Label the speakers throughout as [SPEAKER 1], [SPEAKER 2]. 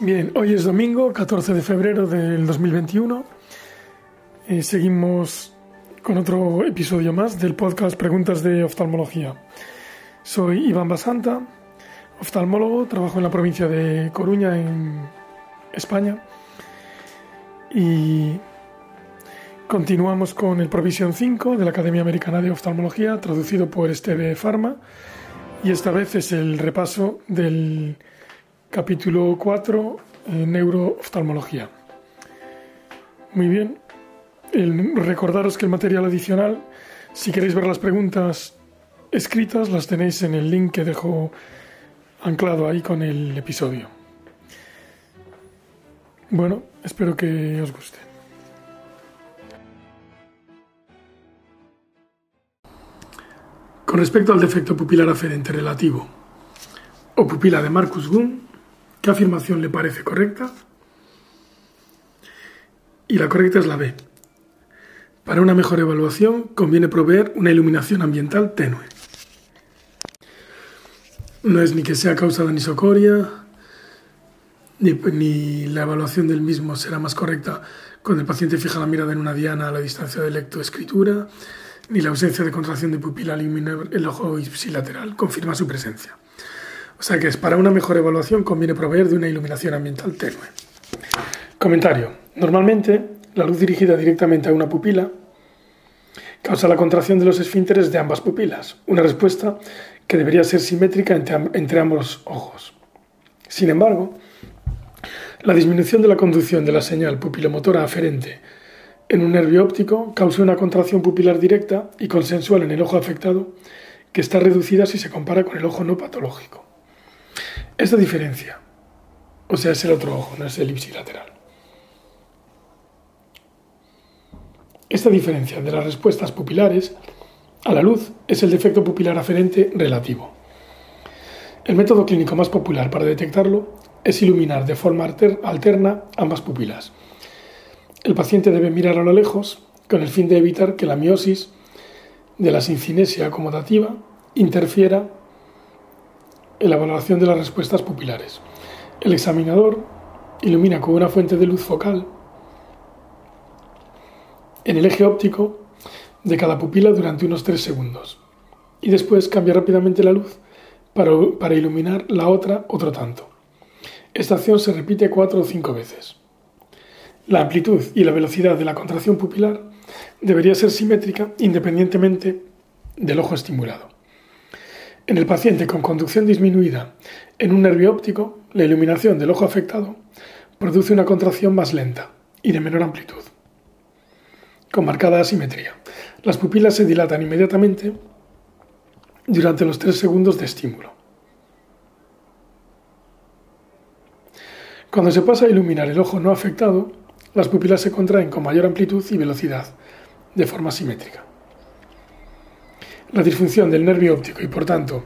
[SPEAKER 1] Bien, hoy es domingo, 14 de febrero del 2021. Eh, seguimos con otro episodio más del podcast Preguntas de Oftalmología. Soy Iván Basanta, oftalmólogo, trabajo en la provincia de Coruña, en España. Y continuamos con el Provisión 5 de la Academia Americana de Oftalmología, traducido por Esteve Pharma. Y esta vez es el repaso del capítulo 4, eh, neurooftalmología. Muy bien, recordaros que el material adicional, si queréis ver las preguntas escritas, las tenéis en el link que dejo anclado ahí con el episodio. Bueno, espero que os guste. Con respecto al defecto pupilar aferente relativo o pupila de Marcus Gunn, ¿Qué afirmación le parece correcta? Y la correcta es la B. Para una mejor evaluación conviene proveer una iluminación ambiental tenue. No es ni que sea causa de anisocoria, ni, la evaluación del mismo será más correcta cuando el paciente fija la mirada en una diana a la distancia de lectoescritura, ni la ausencia de contracción de pupila ilumina el ojo ipsilateral confirma su presencia. O sea que para una mejor evaluación conviene proveer de una iluminación ambiental tenue. Comentario. Normalmente, la luz dirigida directamente a una pupila causa la contracción de los esfínteres de ambas pupilas, una respuesta que debería ser simétrica entre, ambos ojos. Sin embargo, la disminución de la conducción de la señal pupilomotora aferente en un nervio óptico causa una contracción pupilar directa y consensual en el ojo afectado que está reducida si se compara con el ojo no patológico. Esta diferencia, o sea, es el otro ojo, no es el ipsilateral. Esta diferencia de las respuestas pupilares a la luz es el defecto pupilar aferente relativo. El método clínico más popular para detectarlo es iluminar de forma alterna ambas pupilas. El paciente debe mirar a lo lejos con el fin de evitar que la miosis de la sincinesia acomodativa interfiera en la valoración de las respuestas pupilares. El examinador ilumina con una fuente de luz focal en el eje óptico de cada pupila durante unos 3 segundos y después cambia rápidamente la luz para, iluminar la otra otro tanto. Esta acción se repite 4 o 5 veces. La amplitud y la velocidad de la contracción pupilar debería ser simétrica independientemente del ojo estimulado. En el paciente con conducción disminuida en un nervio óptico, la iluminación del ojo afectado produce una contracción más lenta y de menor amplitud, con marcada asimetría. Las pupilas se dilatan inmediatamente durante los 3 segundos de estímulo. Cuando se pasa a iluminar el ojo no afectado, las pupilas se contraen con mayor amplitud y velocidad, de forma simétrica. La disfunción del nervio óptico y por tanto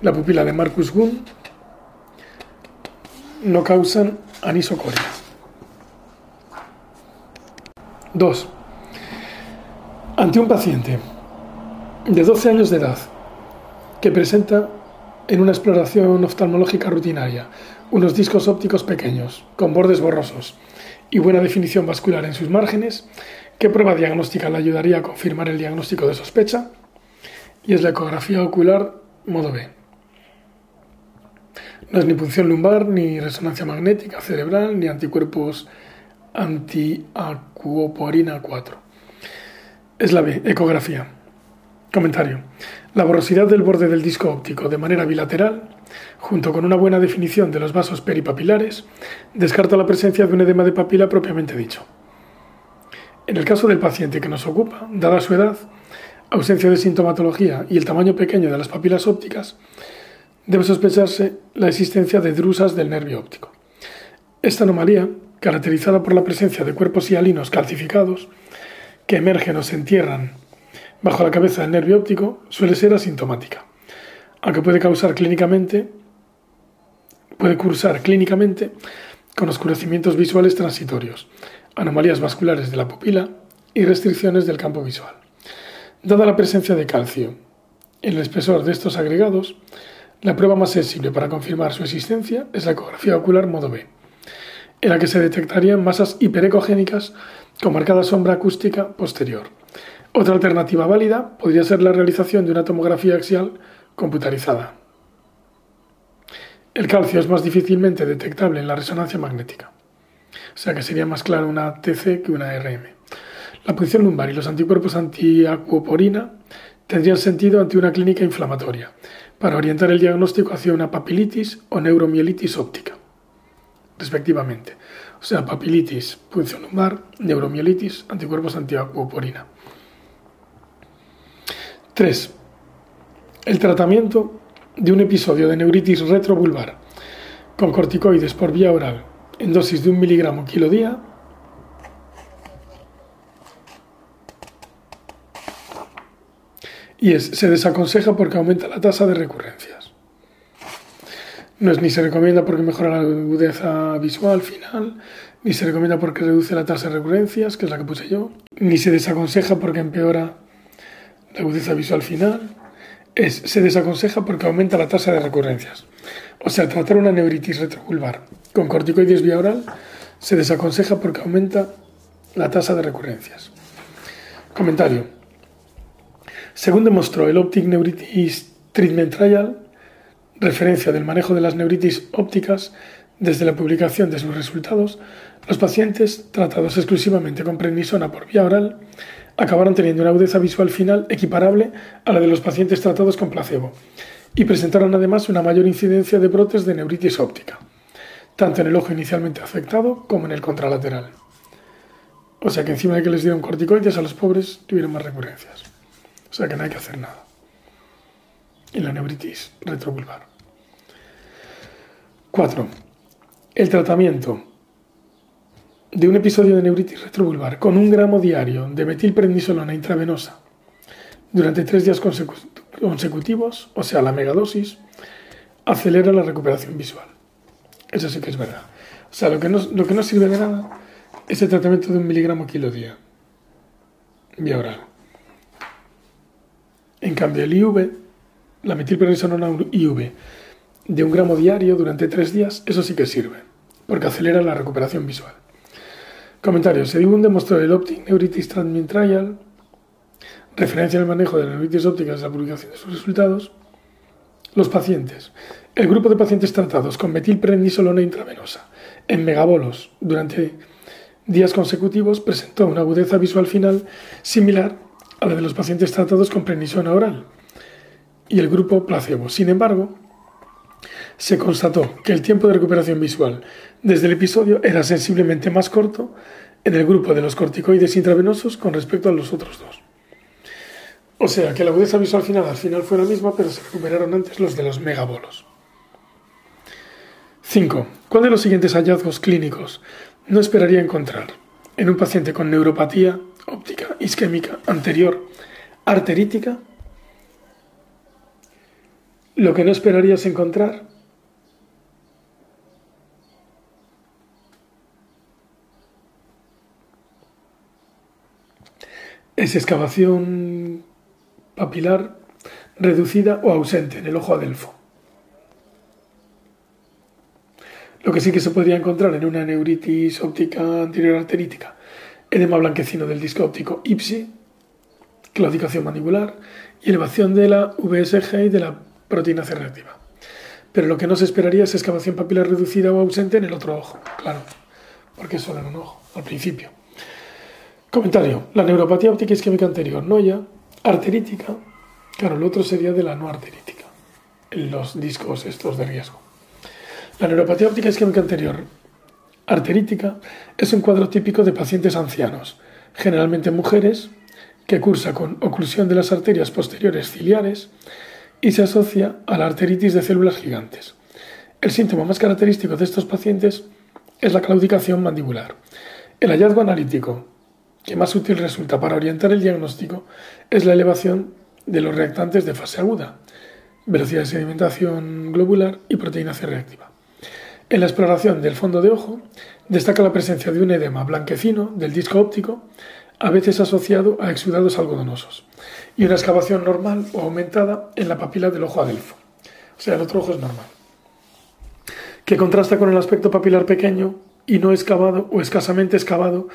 [SPEAKER 1] la pupila de Marcus Gunn no causan anisocoria. 2. Ante un paciente de 12 años de edad que presenta en una exploración oftalmológica rutinaria unos discos ópticos pequeños, con bordes borrosos y buena definición vascular en sus márgenes, ¿qué prueba diagnóstica le ayudaría a confirmar el diagnóstico de sospecha? Y es la ecografía ocular modo B. No es ni punción lumbar, ni resonancia magnética cerebral, ni anticuerpos antiacuoporina 4. Es la B, ecografía. Comentario. La borrosidad del borde del disco óptico de manera bilateral, junto con una buena definición de los vasos peripapilares, descarta la presencia de un edema de papila propiamente dicho. En el caso del paciente que nos ocupa, dada su edad, ausencia de sintomatología y el tamaño pequeño de las papilas ópticas, debe sospecharse la existencia de drusas del nervio óptico. Esta anomalía, caracterizada por la presencia de cuerpos hialinos calcificados que emergen o se entierran bajo la cabeza del nervio óptico, suele ser asintomática, aunque puede causar clínicamente puede cursar clínicamente con oscurecimientos visuales transitorios, anomalías vasculares de la pupila y restricciones del campo visual. Dada la presencia de calcio en el espesor de estos agregados, la prueba más sensible para confirmar su existencia es la ecografía ocular modo B, en la que se detectarían masas hiperecogénicas con marcada sombra acústica posterior. Otra alternativa válida podría ser la realización de una tomografía axial computarizada. El calcio es más difícilmente detectable en la resonancia magnética, o sea que sería más claro una TC que una RM. La punción lumbar y los anticuerpos antiacuoporina tendrían sentido ante una clínica inflamatoria, para orientar el diagnóstico hacia una papilitis o neuromielitis óptica, respectivamente. O sea, papilitis, punción lumbar, neuromielitis, anticuerpos antiacuoporina. 3. El tratamiento de un episodio de neuritis retrovulvar con corticoides por vía oral en dosis de un miligramo kilo día y es, se desaconseja porque aumenta la tasa de recurrencias. No es ni se recomienda porque mejora la agudeza visual final, ni se recomienda porque reduce la tasa de recurrencias, que es la que puse yo, ni se desaconseja porque empeora la agudeza visual final, es, se desaconseja porque aumenta la tasa de recurrencias. O sea, tratar una neuritis retrovulvar con corticoides vía oral se desaconseja porque aumenta la tasa de recurrencias. Comentario. Según demostró el Optic Neuritis Treatment Trial, referencia del manejo de las neuritis ópticas desde la publicación de sus resultados, los pacientes tratados exclusivamente con prednisona por vía oral acabaron teniendo una agudeza visual final equiparable a la de los pacientes tratados con placebo y presentaron además una mayor incidencia de brotes de neuritis óptica, tanto en el ojo inicialmente afectado como en el contralateral. O sea que encima de que les dieron corticoides a los pobres tuvieron más recurrencias. O sea que no hay que hacer nada. En la neuritis retrovulvar. 4. El tratamiento de un episodio de neuritis retrovulvar con un gramo diario de metilprednisolona intravenosa durante tres días consecutivos, o sea, la megadosis, acelera la recuperación visual. Eso sí que es verdad. O sea, lo que no, lo que no sirve de nada es el tratamiento de un miligramo kilo día, vía oral. En cambio, el IV, la metilprednisolona IV, de un gramo diario durante tres días, eso sí que sirve, porque acelera la recuperación visual. Comentario. Según demostró el Optic Neuritis Treatment Trial, referencia al manejo de la neuritis óptica desde la publicación de sus resultados, los pacientes. El grupo de pacientes tratados con metilprednisolona intravenosa en megabolos durante días consecutivos presentó una agudeza visual final similar a la de los pacientes tratados con prednisona oral y el grupo placebo. Sin embargo, se constató que el tiempo de recuperación visual desde el episodio era sensiblemente más corto en el grupo de los corticoides intravenosos con respecto a los otros dos. O sea que la agudeza visual final al final fue la misma, pero se recuperaron antes los de los megabolos. 5. ¿Cuál de los siguientes hallazgos clínicos no esperaría encontrar en un paciente con neuropatía óptica isquémica anterior arterítica? Lo que no esperarías encontrar es excavación papilar reducida o ausente en el ojo adelfo. Lo que sí que se podría encontrar en una neuritis óptica anterior arterítica, edema blanquecino del disco óptico IPSI, claudicación mandibular y elevación de la VSG y de la proteína C reactiva. Pero lo que no se esperaría es excavación papilar reducida o ausente en el otro ojo, claro, porque es solo en un ojo, al principio. Comentario. La neuropatía óptica isquémica anterior, no ya, arterítica. Claro, el otro sería de la no arterítica, en los discos estos de riesgo. La neuropatía óptica isquémica anterior, arterítica, es un cuadro típico de pacientes ancianos, generalmente mujeres, que cursa con oclusión de las arterias posteriores ciliares y se asocia a la arteritis de células gigantes. El síntoma más característico de estos pacientes es la claudicación mandibular. El hallazgo analítico que más útil resulta para orientar el diagnóstico es la elevación de los reactantes de fase aguda, velocidad de sedimentación globular y proteína C reactiva. En la exploración del fondo de ojo destaca la presencia de un edema blanquecino del disco óptico, a veces asociado a exudados algodonosos, y una excavación normal o aumentada en la papila del ojo adelfo. O sea, el otro ojo es normal. Que contrasta con el aspecto papilar pequeño y no excavado o escasamente excavado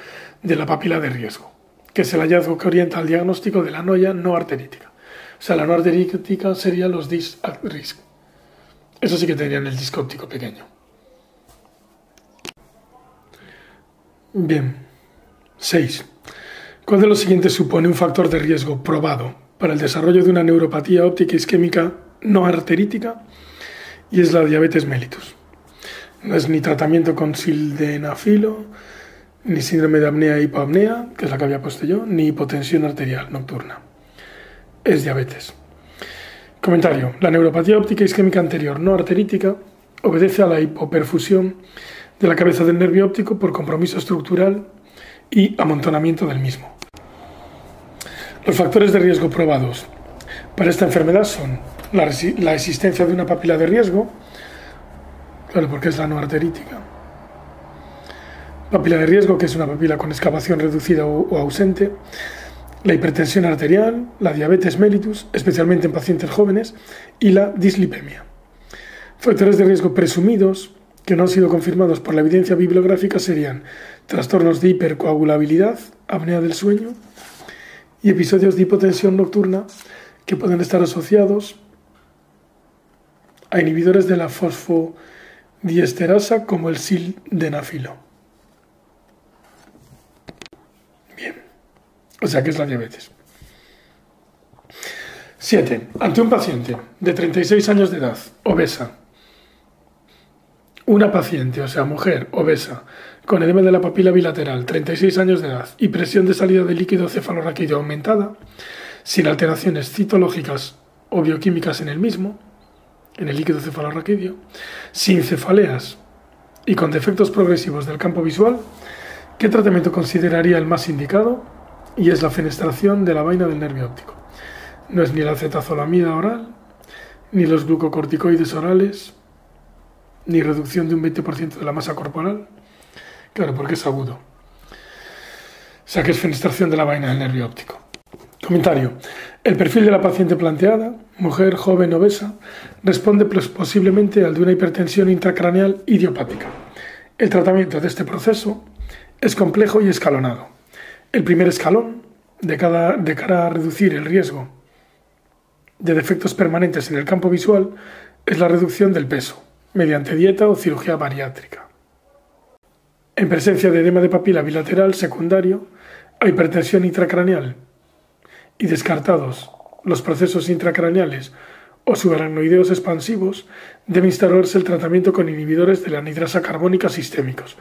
[SPEAKER 1] de la papila de riesgo, que es el hallazgo que orienta al diagnóstico de la noya no arterítica. O sea, la no arterítica sería los dis at risk. Eso sí que tendrían el disco óptico pequeño. Bien. 6. ¿Cuál de los siguientes supone un factor de riesgo probado para el desarrollo de una neuropatía óptica isquémica no arterítica? Y es la diabetes mellitus. No es ni tratamiento con sildenafilo, ni síndrome de apnea e hipoapnea, que es la que había puesto yo, ni hipotensión arterial nocturna. Es diabetes. Comentario. La neuropatía óptica isquémica anterior no arterítica obedece a la hipoperfusión de la cabeza del nervio óptico por compromiso estructural y amontonamiento del mismo. Los factores de riesgo probados para esta enfermedad son la, existencia de una papila de riesgo, claro, porque es la no arterítica. Papila de riesgo, que es una papila con excavación reducida o, ausente, la hipertensión arterial, la diabetes mellitus, especialmente en pacientes jóvenes, y la dislipemia. Factores de riesgo presumidos que no han sido confirmados por la evidencia bibliográfica serían trastornos de hipercoagulabilidad, apnea del sueño y episodios de hipotensión nocturna que pueden estar asociados a inhibidores de la fosfodiesterasa como el sildenafilo. Bien, o sea que es la diabetes. 7. Ante un paciente de 36 años de edad, obesa, una paciente, o sea, mujer, obesa, con edema de la papila bilateral, 36 años de edad y presión de salida de líquido cefalorraquídeo aumentada, sin alteraciones citológicas o bioquímicas en el mismo, en el líquido cefalorraquídeo, sin cefaleas y con defectos progresivos del campo visual, ¿qué tratamiento consideraría el más indicado? Y es la fenestración de la vaina del nervio óptico. No es ni la acetazolamida oral, ni los glucocorticoides orales, ni reducción de un 20% de la masa corporal. Claro, porque es agudo. O sea que es fenestración de la vaina del nervio óptico. Comentario. El perfil de la paciente planteada, mujer joven obesa, responde posiblemente al de una hipertensión intracraneal idiopática. El tratamiento de este proceso es complejo y escalonado. El primer escalón, de, de cara a reducir el riesgo de defectos permanentes en el campo visual, es la reducción del peso mediante dieta o cirugía bariátrica. En presencia de edema de papila bilateral secundario a hipertensión intracraneal y descartados los procesos intracraneales o subaracnoideos expansivos, debe instaurarse el tratamiento con inhibidores de la anidrasa carbónica sistémicos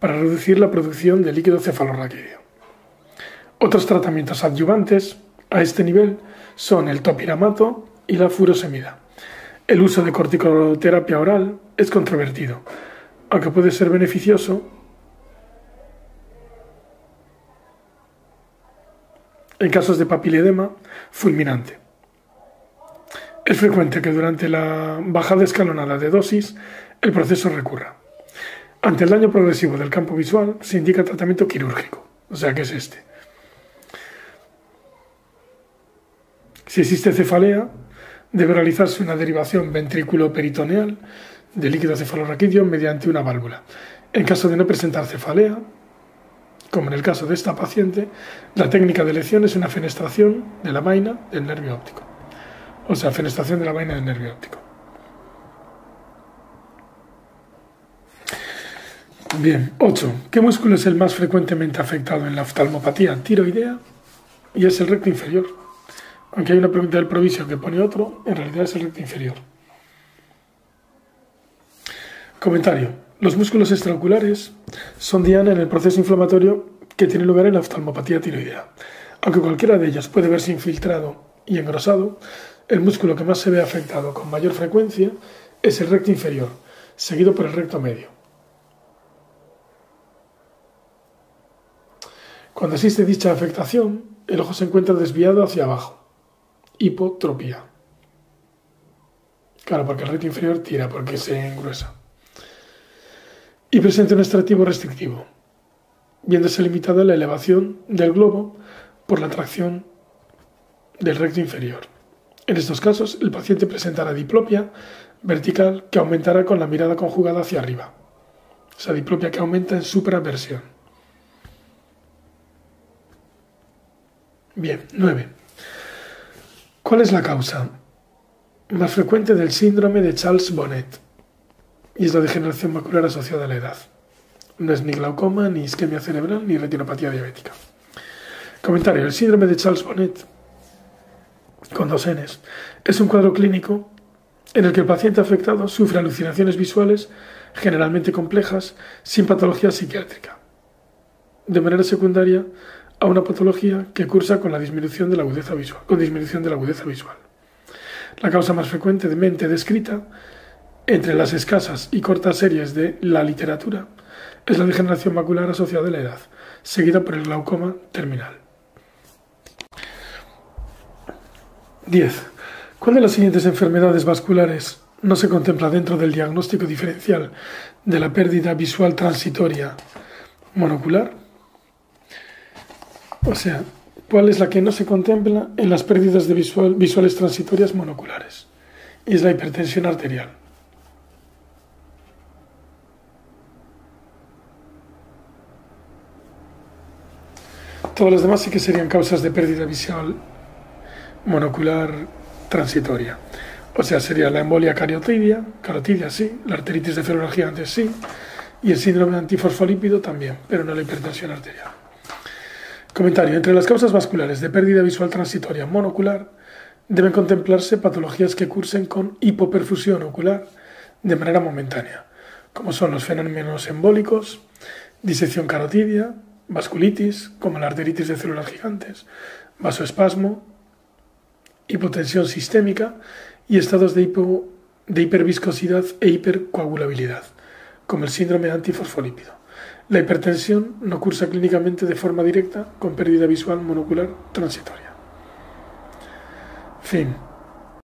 [SPEAKER 1] para reducir la producción de líquido cefalorraquídeo. Otros tratamientos adyuvantes a este nivel son el topiramato y la furosemida. El uso de corticoterapia oral es controvertido, aunque puede ser beneficioso en casos de papiledema fulminante. Es frecuente que durante la bajada escalonada de dosis el proceso recurra. Ante el daño progresivo del campo visual se indica tratamiento quirúrgico, o sea que es este. Si existe cefalea, debe realizarse una derivación ventrículo-peritoneal de líquido cefalorraquídeo mediante una válvula. En caso de no presentar cefalea, como en el caso de esta paciente, la técnica de elección es una fenestración de la vaina del nervio óptico. O sea, fenestración de la vaina del nervio óptico. Bien, 8. ¿Qué músculo es el más frecuentemente afectado en la oftalmopatía tiroidea? Y es el recto inferior aunque hay una pregunta del provisio que pone otro, en realidad es el recto inferior. Comentario. Los músculos extraoculares son diana en el proceso inflamatorio que tiene lugar en la oftalmopatía tiroidea. Aunque cualquiera de ellas puede verse infiltrado y engrosado, el músculo que más se ve afectado con mayor frecuencia es el recto inferior, seguido por el recto medio. Cuando existe dicha afectación, el ojo se encuentra desviado hacia abajo hipotropía. Claro, porque el recto inferior tira, porque se engruesa. Y presenta un extractivo restrictivo, viéndose limitada la elevación del globo por la tracción del recto inferior. En estos casos, el paciente presentará diplopia vertical que aumentará con la mirada conjugada hacia arriba. o sea, diplopia que aumenta en supraversión. Bien, 9. ¿Cuál es la causa más frecuente del síndrome de Charles Bonnet? Y es la degeneración macular asociada a la edad. No es ni glaucoma, ni isquemia cerebral, ni retinopatía diabética. Comentario. El síndrome de Charles Bonnet, con dos Ns, es un cuadro clínico en el que el paciente afectado sufre alucinaciones visuales generalmente complejas sin patología psiquiátrica. De manera secundaria, a una patología que cursa con la disminución de la agudeza visual, con disminución de la agudeza visual. La causa más frecuentemente descrita entre las escasas y cortas series de la literatura es la degeneración macular asociada a la edad, seguida por el glaucoma terminal. 10. ¿Cuál de las siguientes enfermedades vasculares no se contempla dentro del diagnóstico diferencial de la pérdida visual transitoria monocular? O sea, ¿cuál es la que no se contempla en las pérdidas de visuales transitorias monoculares? Es la hipertensión arterial. Todas las demás sí que serían causas de pérdida visual monocular transitoria. O sea, sería la embolia cariotidia, carotidia sí, la arteritis de células gigantes sí, y el síndrome antifosfolípido también, pero no la hipertensión arterial. Comentario. Entre las causas vasculares de pérdida visual transitoria monocular deben contemplarse patologías que cursen con hipoperfusión ocular de manera momentánea, como son los fenómenos embólicos, disección carotidia, vasculitis, como la arteritis de células gigantes, vasoespasmo, hipotensión sistémica y estados de, de hiperviscosidad e hipercoagulabilidad, como el síndrome antifosfolípido. La hipertensión no cursa clínicamente de forma directa con pérdida visual monocular transitoria. Fin.